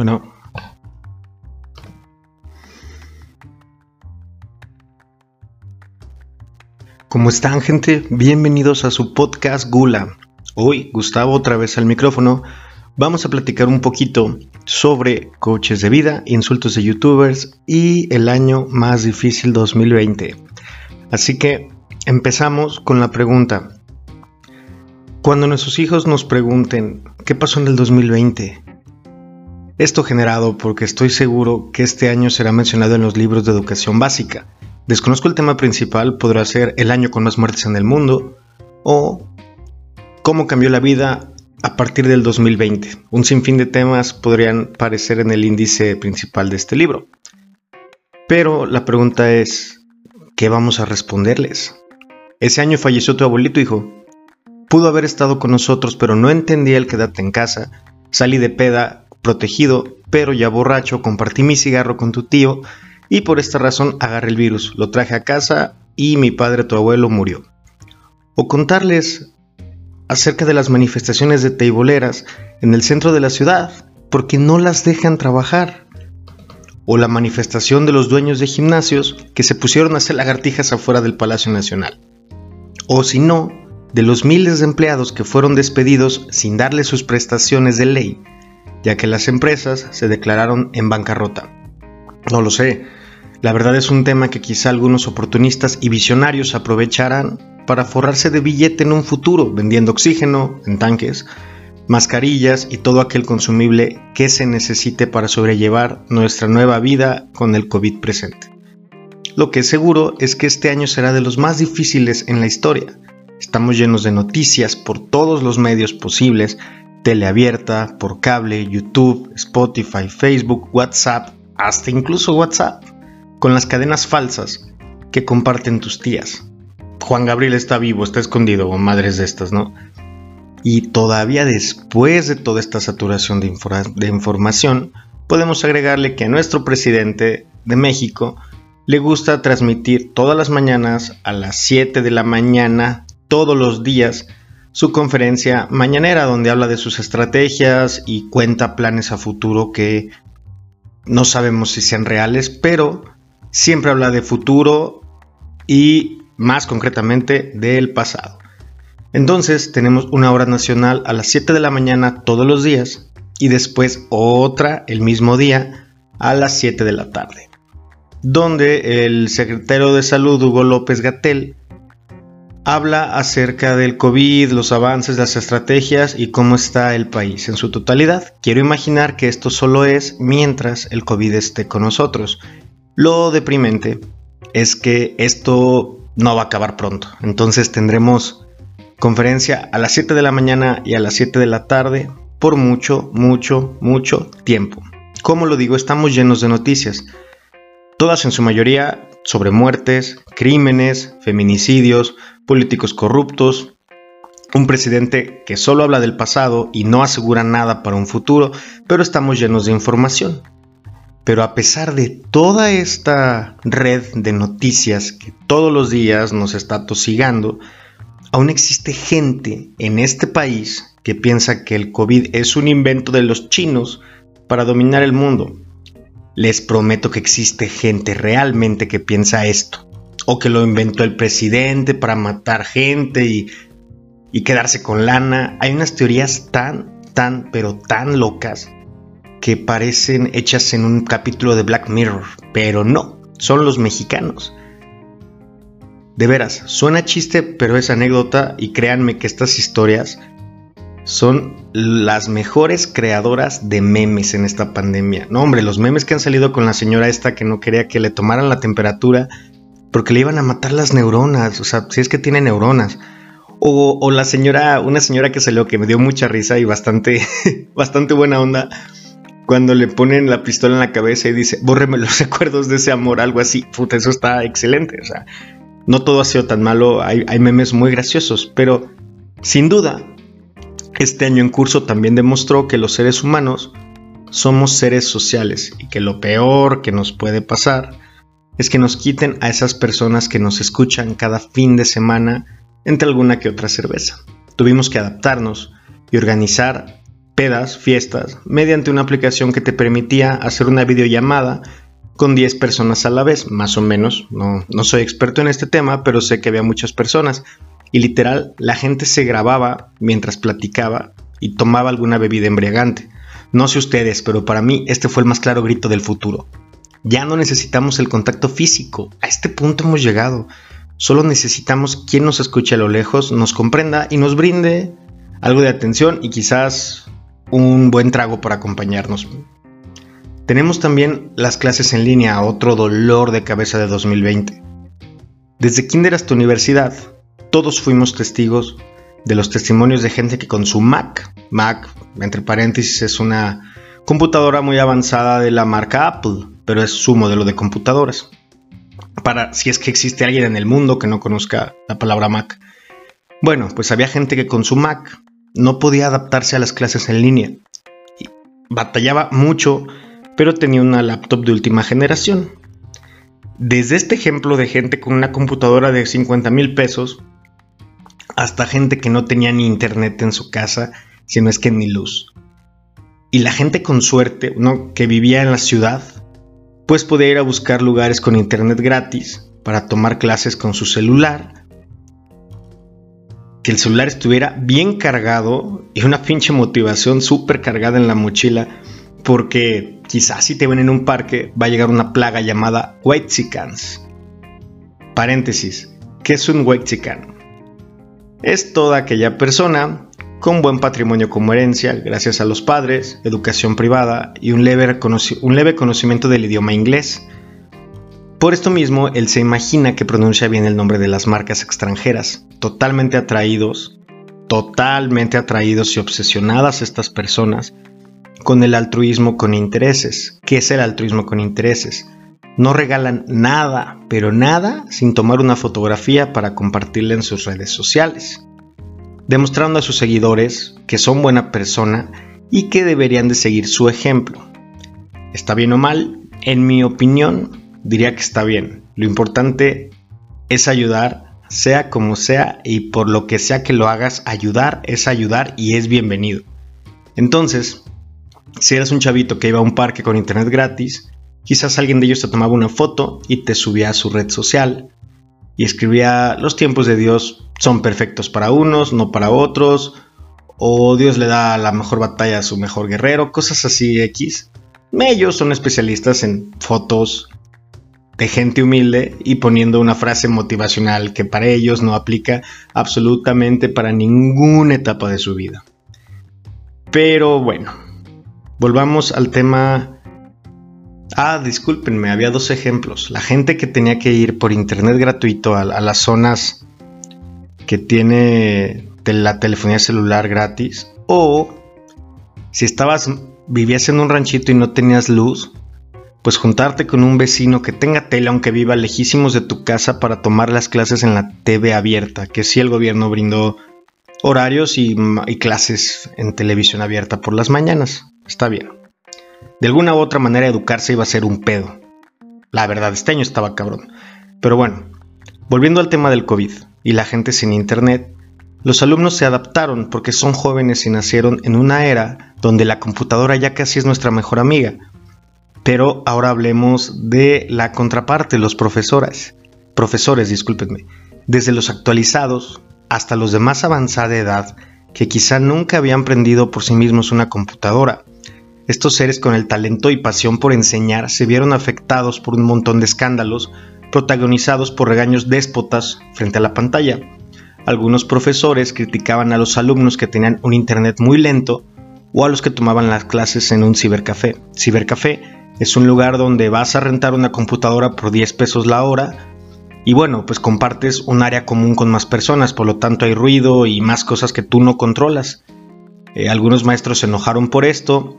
Bueno. ¿Cómo están gente? Bienvenidos a su podcast Gula. Hoy, Gustavo otra vez al micrófono, vamos a platicar un poquito sobre coches de vida, insultos de youtubers y el año más difícil 2020. Así que empezamos con la pregunta. Cuando nuestros hijos nos pregunten, ¿qué pasó en el 2020? Esto generado porque estoy seguro que este año será mencionado en los libros de educación básica. Desconozco el tema principal, podrá ser el año con más muertes en el mundo o cómo cambió la vida a partir del 2020. Un sinfín de temas podrían parecer en el índice principal de este libro. Pero la pregunta es, ¿qué vamos a responderles? Ese año falleció tu abuelito, hijo. Pudo haber estado con nosotros, pero no entendía el quedarte en casa. Salí de peda protegido, pero ya borracho, compartí mi cigarro con tu tío y por esta razón agarré el virus, lo traje a casa y mi padre, tu abuelo, murió. O contarles acerca de las manifestaciones de teiboleras en el centro de la ciudad, porque no las dejan trabajar. O la manifestación de los dueños de gimnasios que se pusieron a hacer lagartijas afuera del Palacio Nacional. O si no, de los miles de empleados que fueron despedidos sin darle sus prestaciones de ley ya que las empresas se declararon en bancarrota. No lo sé, la verdad es un tema que quizá algunos oportunistas y visionarios aprovecharán para forrarse de billete en un futuro, vendiendo oxígeno en tanques, mascarillas y todo aquel consumible que se necesite para sobrellevar nuestra nueva vida con el COVID presente. Lo que es seguro es que este año será de los más difíciles en la historia. Estamos llenos de noticias por todos los medios posibles teleabierta, por cable, YouTube, Spotify, Facebook, WhatsApp, hasta incluso WhatsApp, con las cadenas falsas que comparten tus tías. Juan Gabriel está vivo, está escondido, o madres de estas, ¿no? Y todavía después de toda esta saturación de, de información, podemos agregarle que a nuestro presidente de México le gusta transmitir todas las mañanas a las 7 de la mañana, todos los días, su conferencia mañanera donde habla de sus estrategias y cuenta planes a futuro que no sabemos si sean reales, pero siempre habla de futuro y más concretamente del pasado. Entonces tenemos una hora nacional a las 7 de la mañana todos los días y después otra el mismo día a las 7 de la tarde, donde el secretario de salud Hugo López Gatel habla acerca del COVID, los avances, las estrategias y cómo está el país en su totalidad. Quiero imaginar que esto solo es mientras el COVID esté con nosotros. Lo deprimente es que esto no va a acabar pronto. Entonces tendremos conferencia a las 7 de la mañana y a las 7 de la tarde por mucho, mucho, mucho tiempo. Como lo digo, estamos llenos de noticias. Todas en su mayoría sobre muertes, crímenes, feminicidios, políticos corruptos, un presidente que solo habla del pasado y no asegura nada para un futuro, pero estamos llenos de información. Pero a pesar de toda esta red de noticias que todos los días nos está tosigando, aún existe gente en este país que piensa que el COVID es un invento de los chinos para dominar el mundo les prometo que existe gente realmente que piensa esto. O que lo inventó el presidente para matar gente y, quedarse con lana. Hay unas teorías tan, tan, pero tan locas que parecen hechas en un capítulo de Black Mirror. Pero no, son los mexicanos. De veras, suena chiste, pero es anécdota y créanme que estas historias son las mejores creadoras de memes en esta pandemia. No, hombre, los memes que han salido con la señora esta que no quería que le tomaran la temperatura porque le iban a matar las neuronas, o sea, si es que tiene neuronas. O, la señora, una señora que salió que me dio mucha risa y bastante, bastante buena onda cuando le ponen la pistola en la cabeza y dice, bórreme los recuerdos de ese amor, algo así. Puta, eso está excelente, o sea, no todo ha sido tan malo, hay, hay memes muy graciosos, pero sin duda este año en curso también demostró que los seres humanos somos seres sociales y que lo peor que nos puede pasar es que nos quiten a esas personas que nos escuchan cada fin de semana entre alguna que otra cerveza. Tuvimos que adaptarnos y organizar pedas, fiestas, mediante una aplicación que te permitía hacer una videollamada con 10 personas a la vez, más o menos. No, no soy experto en este tema, pero sé que había muchas personas. Y literal, la gente se grababa mientras platicaba y tomaba alguna bebida embriagante. No sé ustedes, pero para mí este fue el más claro grito del futuro. Ya no necesitamos el contacto físico. A este punto hemos llegado. Solo necesitamos quien nos escuche a lo lejos, nos comprenda y nos brinde algo de atención y quizás un buen trago para acompañarnos. Tenemos también las clases en línea, otro dolor de cabeza de 2020. Desde kinder hasta universidad, todos fuimos testigos de los testimonios de gente que con su Mac, Mac, entre paréntesis, es una computadora muy avanzada de la marca Apple, pero es su modelo de computadoras. Para si es que existe alguien en el mundo que no conozca la palabra Mac. Bueno, pues había gente que con su Mac no podía adaptarse a las clases en línea. Batallaba mucho pero tenía una laptop de última generación. Desde este ejemplo de gente con una computadora de 50 mil pesos, hasta gente que no tenía ni internet en su casa, sino es que ni luz. Y la gente con suerte, ¿no? que vivía en la ciudad, pues podía ir a buscar lugares con internet gratis para tomar clases con su celular. Que el celular estuviera bien cargado y una pinche motivación súper cargada en la mochila porque quizás si te ven en un parque va a llegar una plaga llamada Whitexicans. Paréntesis, ¿qué es un Whitexican? Es toda aquella persona con buen patrimonio como herencia, gracias a los padres, educación privada y un leve, un leve conocimiento del idioma inglés. Por esto mismo, él se imagina que pronuncia bien el nombre de las marcas extranjeras, totalmente atraídos, totalmente atraídos y obsesionadas estas personas con el altruismo con intereses. ¿Qué es el altruismo con intereses? No regalan nada, pero nada, sin tomar una fotografía para compartirla en sus redes sociales, demostrando a sus seguidores que son buena persona y que deberían de seguir su ejemplo. ¿Está bien o mal? En mi opinión, diría que está bien. Lo importante es ayudar, sea como sea, y por lo que sea que lo hagas, ayudar es ayudar y es bienvenido. Entonces, si eras un chavito que iba a un parque con internet gratis, quizás alguien de ellos te tomaba una foto y te subía a su red social y escribía los tiempos de Dios son perfectos para unos, no para otros, o Dios le da la mejor batalla a su mejor guerrero, cosas así X. Ellos son especialistas en fotos de gente humilde y poniendo una frase motivacional que para ellos no aplica absolutamente para ninguna etapa de su vida. Pero bueno, Volvamos al tema... Ah, discúlpenme, había dos ejemplos. La gente que tenía que ir por internet gratuito a, las zonas que tiene la telefonía celular gratis. O si estabas, vivías en un ranchito y no tenías luz, pues juntarte con un vecino que tenga tele aunque viva lejísimos de tu casa para tomar las clases en la TV abierta, que sí el gobierno brindó horarios y, y clases en televisión abierta por las mañanas. Está bien. De alguna u otra manera educarse iba a ser un pedo. La verdad, este año estaba cabrón. Pero bueno, volviendo al tema del COVID y la gente sin internet, los alumnos se adaptaron porque son jóvenes y nacieron en una era donde la computadora ya casi es nuestra mejor amiga. Pero ahora hablemos de la contraparte, los profesores. Profesores, discúlpenme. Desde los actualizados hasta los de más avanzada edad que quizá nunca habían prendido por sí mismos una computadora estos seres con el talento y pasión por enseñar se vieron afectados por un montón de escándalos protagonizados por regaños déspotas frente a la pantalla. Algunos profesores criticaban a los alumnos que tenían un internet muy lento o a los que tomaban las clases en un cibercafé. Cibercafé es un lugar donde vas a rentar una computadora por 10 pesos la hora y bueno, pues compartes un área común con más personas, por lo tanto hay ruido y más cosas que tú no controlas. Eh, algunos maestros se enojaron por esto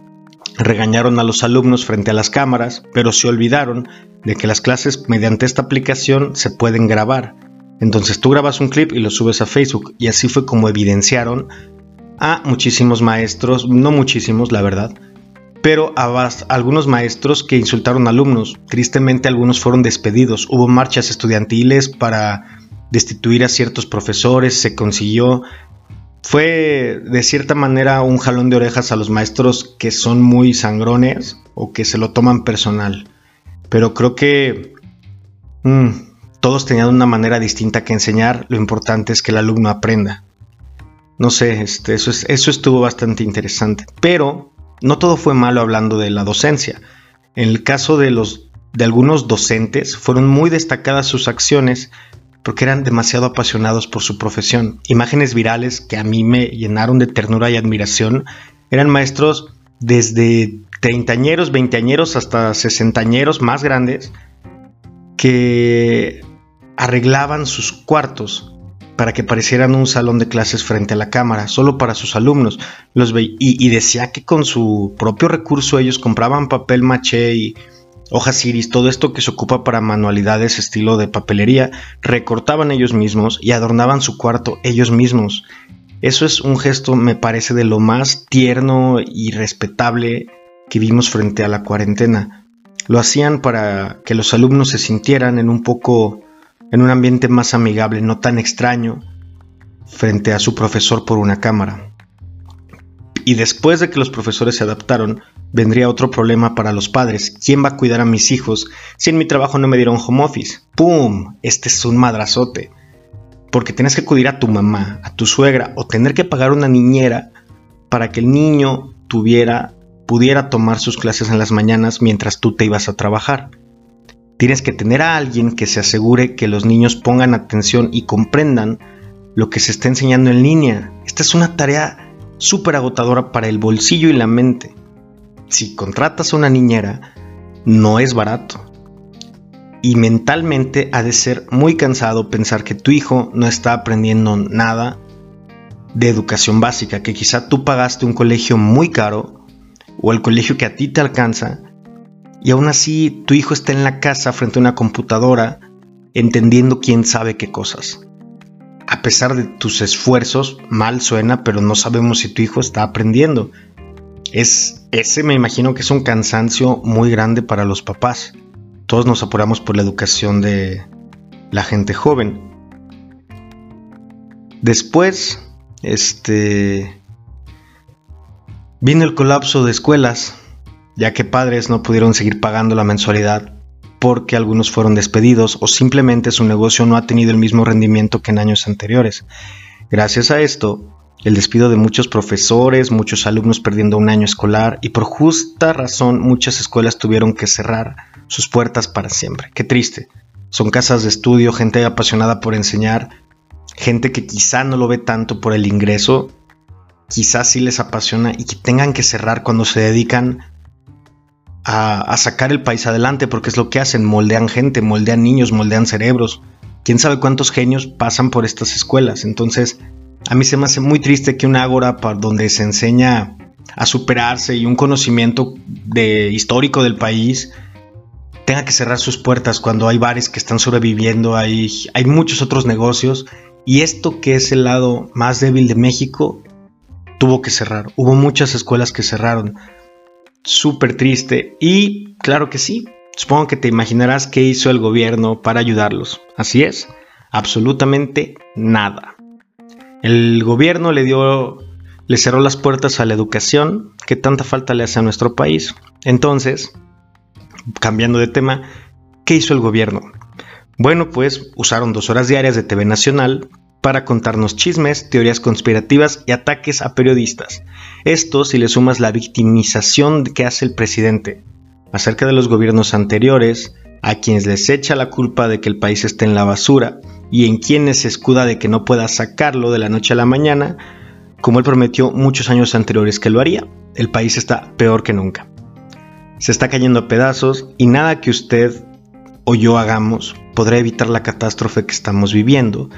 regañaron a los alumnos frente a las cámaras, pero se olvidaron de que las clases mediante esta aplicación se pueden grabar. Entonces tú grabas un clip y lo subes a Facebook y así fue como evidenciaron a muchísimos maestros, no muchísimos la verdad, pero a algunos maestros que insultaron alumnos. Tristemente algunos fueron despedidos, hubo marchas estudiantiles para destituir a ciertos profesores, se consiguió fue de cierta manera un jalón de orejas a los maestros que son muy sangrones o que se lo toman personal. Pero creo que mm, todos tenían una manera distinta que enseñar. Lo importante es que el alumno aprenda. No sé, este, eso, eso estuvo bastante interesante. Pero no todo fue malo hablando de la docencia. En el caso de, los, de algunos docentes, fueron muy destacadas sus acciones porque eran demasiado apasionados por su profesión. Imágenes virales que a mí me llenaron de ternura y admiración eran maestros desde treintañeros, veinteañeros hasta sesentañeros más grandes que arreglaban sus cuartos para que parecieran un salón de clases frente a la cámara, solo para sus alumnos. Los y, y, decía que con su propio recurso ellos compraban papel maché y hojas iris, todo esto que se ocupa para manualidades estilo de papelería, recortaban ellos mismos y adornaban su cuarto ellos mismos. Eso es un gesto, me parece, de lo más tierno y respetable que vimos frente a la cuarentena. Lo hacían para que los alumnos se sintieran en un poco en un ambiente más amigable, no tan extraño, frente a su profesor por una cámara. Y después de que los profesores se adaptaron, vendría otro problema para los padres. ¿Quién va a cuidar a mis hijos si en mi trabajo no me dieron home office? ¡Pum! Este es un madrazote. Porque tienes que cuidar a tu mamá, a tu suegra o tener que pagar una niñera para que el niño tuviera pudiera tomar sus clases en las mañanas mientras tú te ibas a trabajar. Tienes que tener a alguien que se asegure que los niños pongan atención y comprendan lo que se está enseñando en línea. Esta es una tarea súper agotadora para el bolsillo y la mente. Si contratas a una niñera, no es barato. Y mentalmente ha de ser muy cansado pensar que tu hijo no está aprendiendo nada de educación básica, que quizá tú pagaste un colegio muy caro o el colegio que a ti te alcanza y aún así tu hijo está en la casa frente a una computadora entendiendo quién sabe qué cosas. A pesar de tus esfuerzos, mal suena, pero no sabemos si tu hijo está aprendiendo. Es ese me imagino que es un cansancio muy grande para los papás. Todos nos apuramos por la educación de la gente joven. Después, este vino el colapso de escuelas ya que padres no pudieron seguir pagando la mensualidad porque algunos fueron despedidos o simplemente su negocio no ha tenido el mismo rendimiento que en años anteriores. Gracias a esto, el despido de muchos profesores, muchos alumnos perdiendo un año escolar y por justa razón muchas escuelas tuvieron que cerrar sus puertas para siempre. Qué triste. Son casas de estudio, gente apasionada por enseñar, gente que quizá no lo ve tanto por el ingreso, quizás sí les apasiona y que tengan que cerrar cuando se dedican a, sacar el país adelante, porque es lo que hacen, moldean gente, moldean niños, moldean cerebros. Quién sabe cuántos genios pasan por estas escuelas. Entonces, a mí se me hace muy triste que una ágora donde se enseña a superarse y un conocimiento de, histórico del país tenga que cerrar sus puertas cuando hay bares que están sobreviviendo, hay, hay muchos otros negocios y esto que es el lado más débil de México tuvo que cerrar. Hubo muchas escuelas que cerraron súper triste y claro que sí, supongo que te imaginarás qué hizo el gobierno para ayudarlos. Así es, absolutamente nada. El gobierno le dio, le cerró las puertas a la educación que tanta falta le hace a nuestro país. Entonces, cambiando de tema, ¿qué hizo el gobierno? Bueno, pues usaron dos horas diarias de TV Nacional para contarnos chismes, teorías conspirativas y ataques a periodistas. Esto si le sumas la victimización que hace el presidente acerca de los gobiernos anteriores, a quienes les echa la culpa de que el país esté en la basura y en quienes se escuda de que no pueda sacarlo de la noche a la mañana, como él prometió muchos años anteriores que lo haría. El país está peor que nunca. Se está cayendo a pedazos y nada que usted o yo hagamos podrá evitar la catástrofe que estamos viviendo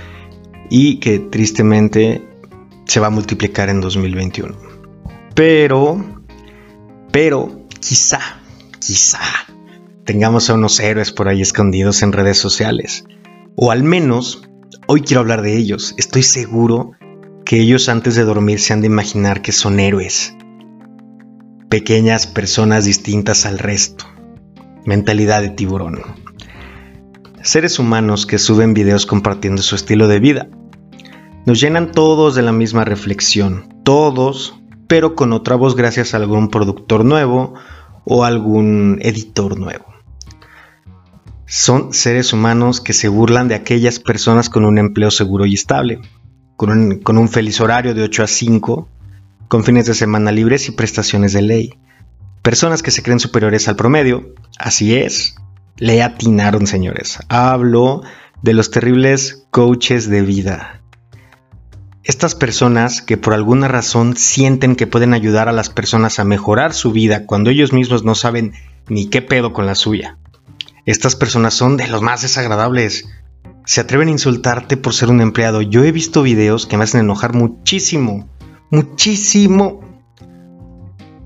y que tristemente se va a multiplicar en 2021. Pero, pero, quizá, quizá tengamos a unos héroes por ahí escondidos en redes sociales. O al menos, hoy quiero hablar de ellos. Estoy seguro que ellos antes de dormir se han de imaginar que son héroes. Pequeñas personas distintas al resto. Mentalidad de tiburón seres humanos que suben videos compartiendo su estilo de vida. nos llenan todos de la misma reflexión, todos, pero con otra voz gracias a algún productor nuevo o algún editor nuevo. Son seres humanos que se burlan de aquellas personas con un empleo seguro y estable, con un, feliz horario de 8 a 5, con fines de semana libres y prestaciones de ley. Personas que se creen superiores al promedio, así es, le atinaron señores. Hablo de los terribles coaches de vida. Estas personas que por alguna razón sienten que pueden ayudar a las personas a mejorar su vida cuando ellos mismos no saben ni qué pedo con la suya. Estas personas son de los más desagradables. Se atreven a insultarte por ser un empleado. Yo he visto videos que me hacen enojar muchísimo. Muchísimo.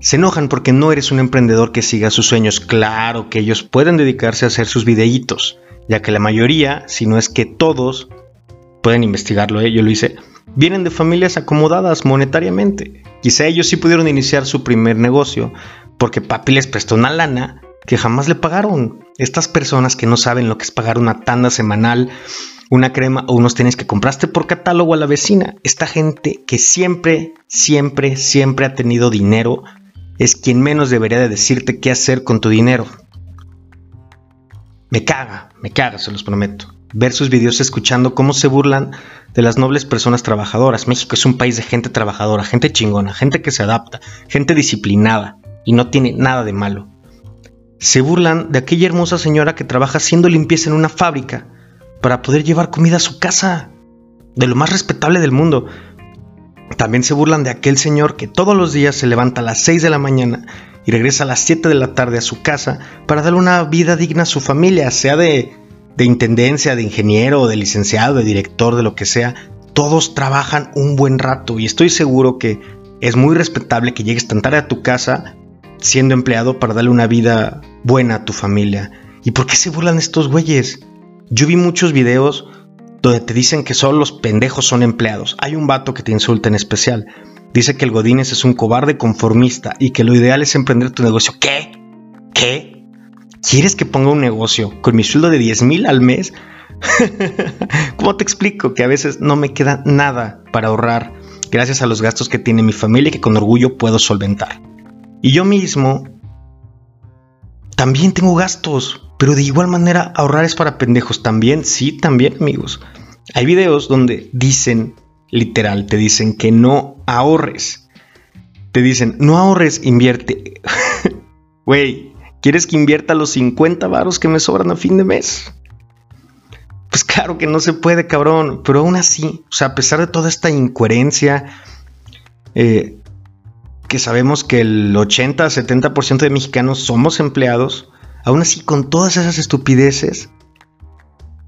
Se enojan porque no eres un emprendedor que siga sus sueños. Claro que ellos pueden dedicarse a hacer sus videitos, ya que la mayoría, si no es que todos, pueden investigarlo, ¿eh? yo lo hice, vienen de familias acomodadas monetariamente. Quizá ellos sí pudieron iniciar su primer negocio porque papi les prestó una lana que jamás le pagaron. Estas personas que no saben lo que es pagar una tanda semanal, una crema o unos tenis que compraste por catálogo a la vecina. Esta gente que siempre, siempre, siempre ha tenido dinero es quien menos debería de decirte qué hacer con tu dinero. Me caga, me caga, se los prometo ver sus videos escuchando cómo se burlan de las nobles personas trabajadoras. México es un país de gente trabajadora, gente chingona, gente que se adapta, gente disciplinada y no tiene nada de malo. Se burlan de aquella hermosa señora que trabaja haciendo limpieza en una fábrica para poder llevar comida a su casa, de lo más respetable del mundo. También se burlan de aquel señor que todos los días se levanta a las 6 de la mañana y regresa a las 7 de la tarde a su casa para darle una vida digna a su familia, sea de de intendencia, de ingeniero, de licenciado, de director, de lo que sea, todos trabajan un buen rato y estoy seguro que es muy respetable que llegues tan tarde a tu casa siendo empleado para darle una vida buena a tu familia. ¿Y por qué se burlan estos güeyes? Yo vi muchos videos donde te dicen que solo los pendejos son empleados. Hay un vato que te insulta en especial. Dice que el Godínez es un cobarde conformista y que lo ideal es emprender tu negocio. ¿Qué? ¿Qué? ¿Quieres que ponga un negocio con mi sueldo de 10 mil al mes? ¿Cómo te explico que a veces no me queda nada para ahorrar gracias a los gastos que tiene mi familia y que con orgullo puedo solventar? Y yo mismo también tengo gastos, pero de igual manera ahorrar es para pendejos también, sí, también amigos. Hay videos donde dicen, literal, te dicen que no ahorres. Te dicen, no ahorres, invierte. Güey, ¿Quieres que invierta los 50 varos que me sobran a fin de mes? Pues claro que no se puede, cabrón. Pero aún así, o sea, a pesar de toda esta incoherencia, eh, que sabemos que el 80-70% de mexicanos somos empleados, aún así con todas esas estupideces,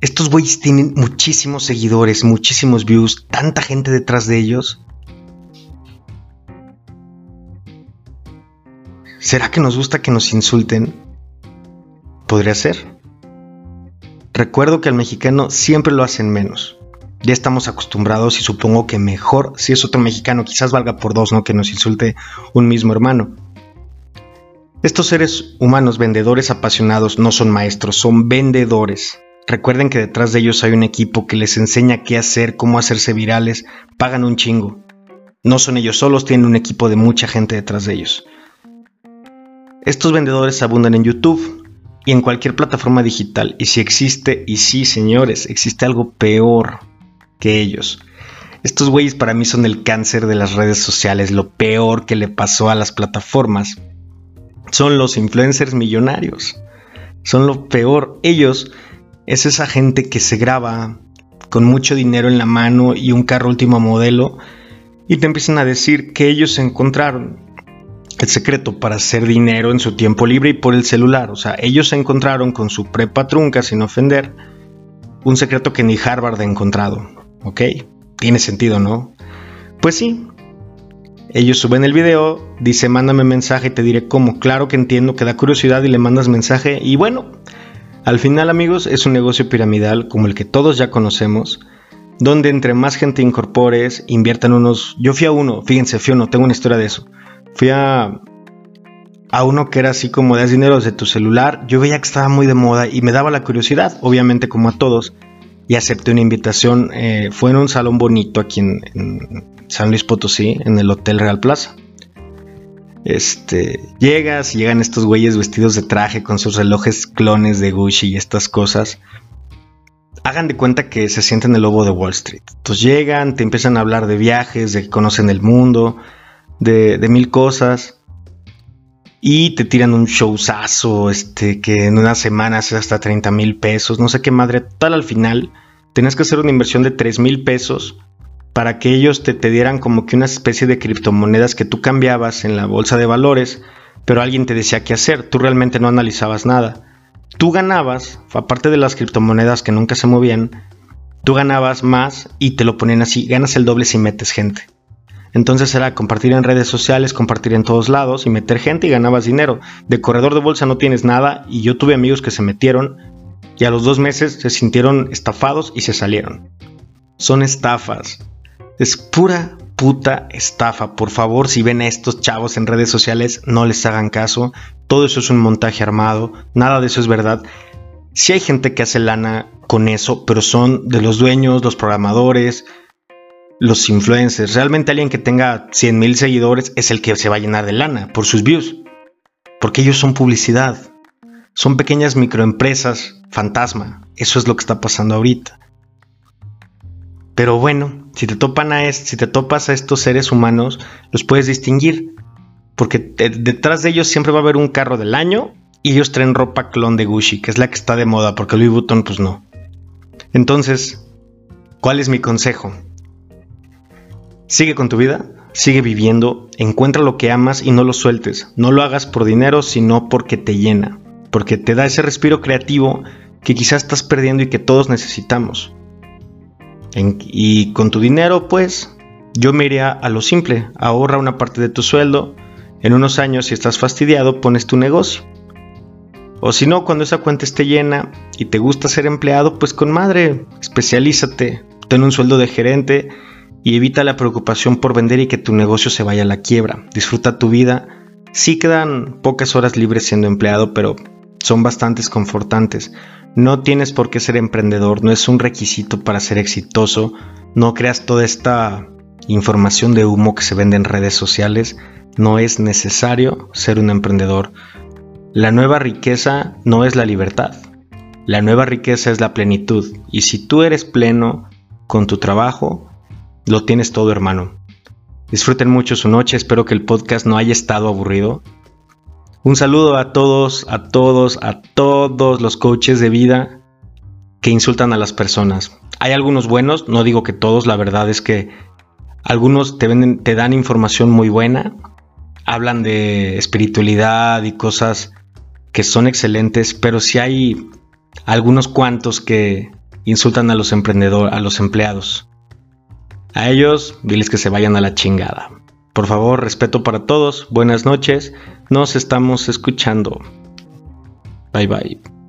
estos güeyes tienen muchísimos seguidores, muchísimos views, tanta gente detrás de ellos. ¿Será que nos gusta que nos insulten? Podría ser. Recuerdo que al mexicano siempre lo hacen menos. Ya estamos acostumbrados y supongo que mejor si es otro mexicano, quizás valga por dos, ¿no? Que nos insulte un mismo hermano. Estos seres humanos vendedores apasionados no son maestros, son vendedores. Recuerden que detrás de ellos hay un equipo que les enseña qué hacer, cómo hacerse virales, pagan un chingo. No son ellos solos, tienen un equipo de mucha gente detrás de ellos. Estos vendedores abundan en YouTube y en cualquier plataforma digital. Y si existe, y sí, señores, existe algo peor que ellos. Estos güeyes para mí son el cáncer de las redes sociales, lo peor que le pasó a las plataformas. Son los influencers millonarios. Son lo peor. Ellos es esa gente que se graba con mucho dinero en la mano y un carro último modelo y te empiezan a decir que ellos encontraron el secreto para hacer dinero en su tiempo libre y por el celular. O sea, ellos encontraron con su prepa trunca, sin ofender, un secreto que ni Harvard ha encontrado. ¿Ok? Tiene sentido, ¿no? Pues sí. Ellos suben el video, dice mándame mensaje y te diré cómo. Claro que entiendo que da curiosidad y le mandas mensaje. Y bueno, al final amigos es un negocio piramidal como el que todos ya conocemos. Donde entre más gente incorpores, inviertan unos... Yo fui a uno, fíjense, fui a uno, tengo una historia de eso fui a, uno que era así como das dinero desde tu celular. Yo veía que estaba muy de moda y me daba la curiosidad, obviamente como a todos. y acepté una invitación. Eh, fue en un salón bonito aquí en, San Luis Potosí, en el Hotel Real Plaza. Este, llegas, llegan estos güeyes vestidos de traje con sus relojes clones de Gucci y estas cosas. Hagan de cuenta que se sienten el lobo de Wall Street. Entonces llegan, te empiezan a hablar de viajes, de que conocen el mundo, de, mil cosas y te tiran un showzazo, este, que en una semana haces hasta 30 mil pesos, no sé qué madre, tal al final, tenías que hacer una inversión de 3 mil pesos para que ellos te, dieran como que una especie de criptomonedas que tú cambiabas en la bolsa de valores, pero alguien te decía qué hacer, tú realmente no analizabas nada. Tú ganabas, aparte de las criptomonedas que nunca se movían, tú ganabas más y te lo ponían así, ganas el doble si metes gente. Entonces era compartir en redes sociales, compartir en todos lados y meter gente y ganabas dinero. De corredor de bolsa no tienes nada y yo tuve amigos que se metieron y a los dos meses se sintieron estafados y se salieron. Son estafas. Es pura puta estafa. Por favor, si ven a estos chavos en redes sociales, no les hagan caso. Todo eso es un montaje armado. Nada de eso es verdad. Si hay gente que hace lana con eso, pero son de los dueños, los programadores, los influencers. Realmente alguien que tenga 100 mil seguidores es el que se va a llenar de lana por sus views. Porque ellos son publicidad. Son pequeñas microempresas fantasma. Eso es lo que está pasando ahorita. Pero bueno, si te, topan a topas a estos seres humanos, los puedes distinguir. Porque detrás de ellos siempre va a haber un carro del año y ellos traen ropa clon de Gucci, que es la que está de moda, porque Louis Vuitton pues no. Entonces, ¿cuál es mi consejo? Sigue con tu vida, sigue viviendo, encuentra lo que amas y no lo sueltes. No lo hagas por dinero, sino porque te llena, porque te da ese respiro creativo que quizás estás perdiendo y que todos necesitamos. Y con tu dinero, pues, yo me iría a lo simple, ahorra una parte de tu sueldo, en unos años si estás fastidiado, pones tu negocio. O si no, cuando esa cuenta esté llena y te gusta ser empleado, pues con madre, especialízate, ten un sueldo de gerente y evita la preocupación por vender y que tu negocio se vaya a la quiebra. Disfruta tu vida. Sí quedan pocas horas libres siendo empleado, pero son bastante confortantes. No tienes por qué ser emprendedor, no es un requisito para ser exitoso. No creas toda esta información de humo que se vende en redes sociales. No es necesario ser un emprendedor. La nueva riqueza no es la libertad. La nueva riqueza es la plenitud. Y si tú eres pleno con tu trabajo, lo tienes todo, hermano. Disfruten mucho su noche, espero que el podcast no haya estado aburrido. Un saludo a todos, a todos, a todos los coaches de vida que insultan a las personas. Hay algunos buenos, no digo que todos, la verdad es que algunos te, te dan información muy buena, hablan de espiritualidad y cosas que son excelentes, pero si hay algunos cuantos que insultan a los emprendedores, a los empleados. A ellos, diles que se vayan a la chingada. Por favor, respeto para todos, buenas noches, nos estamos escuchando. Bye bye.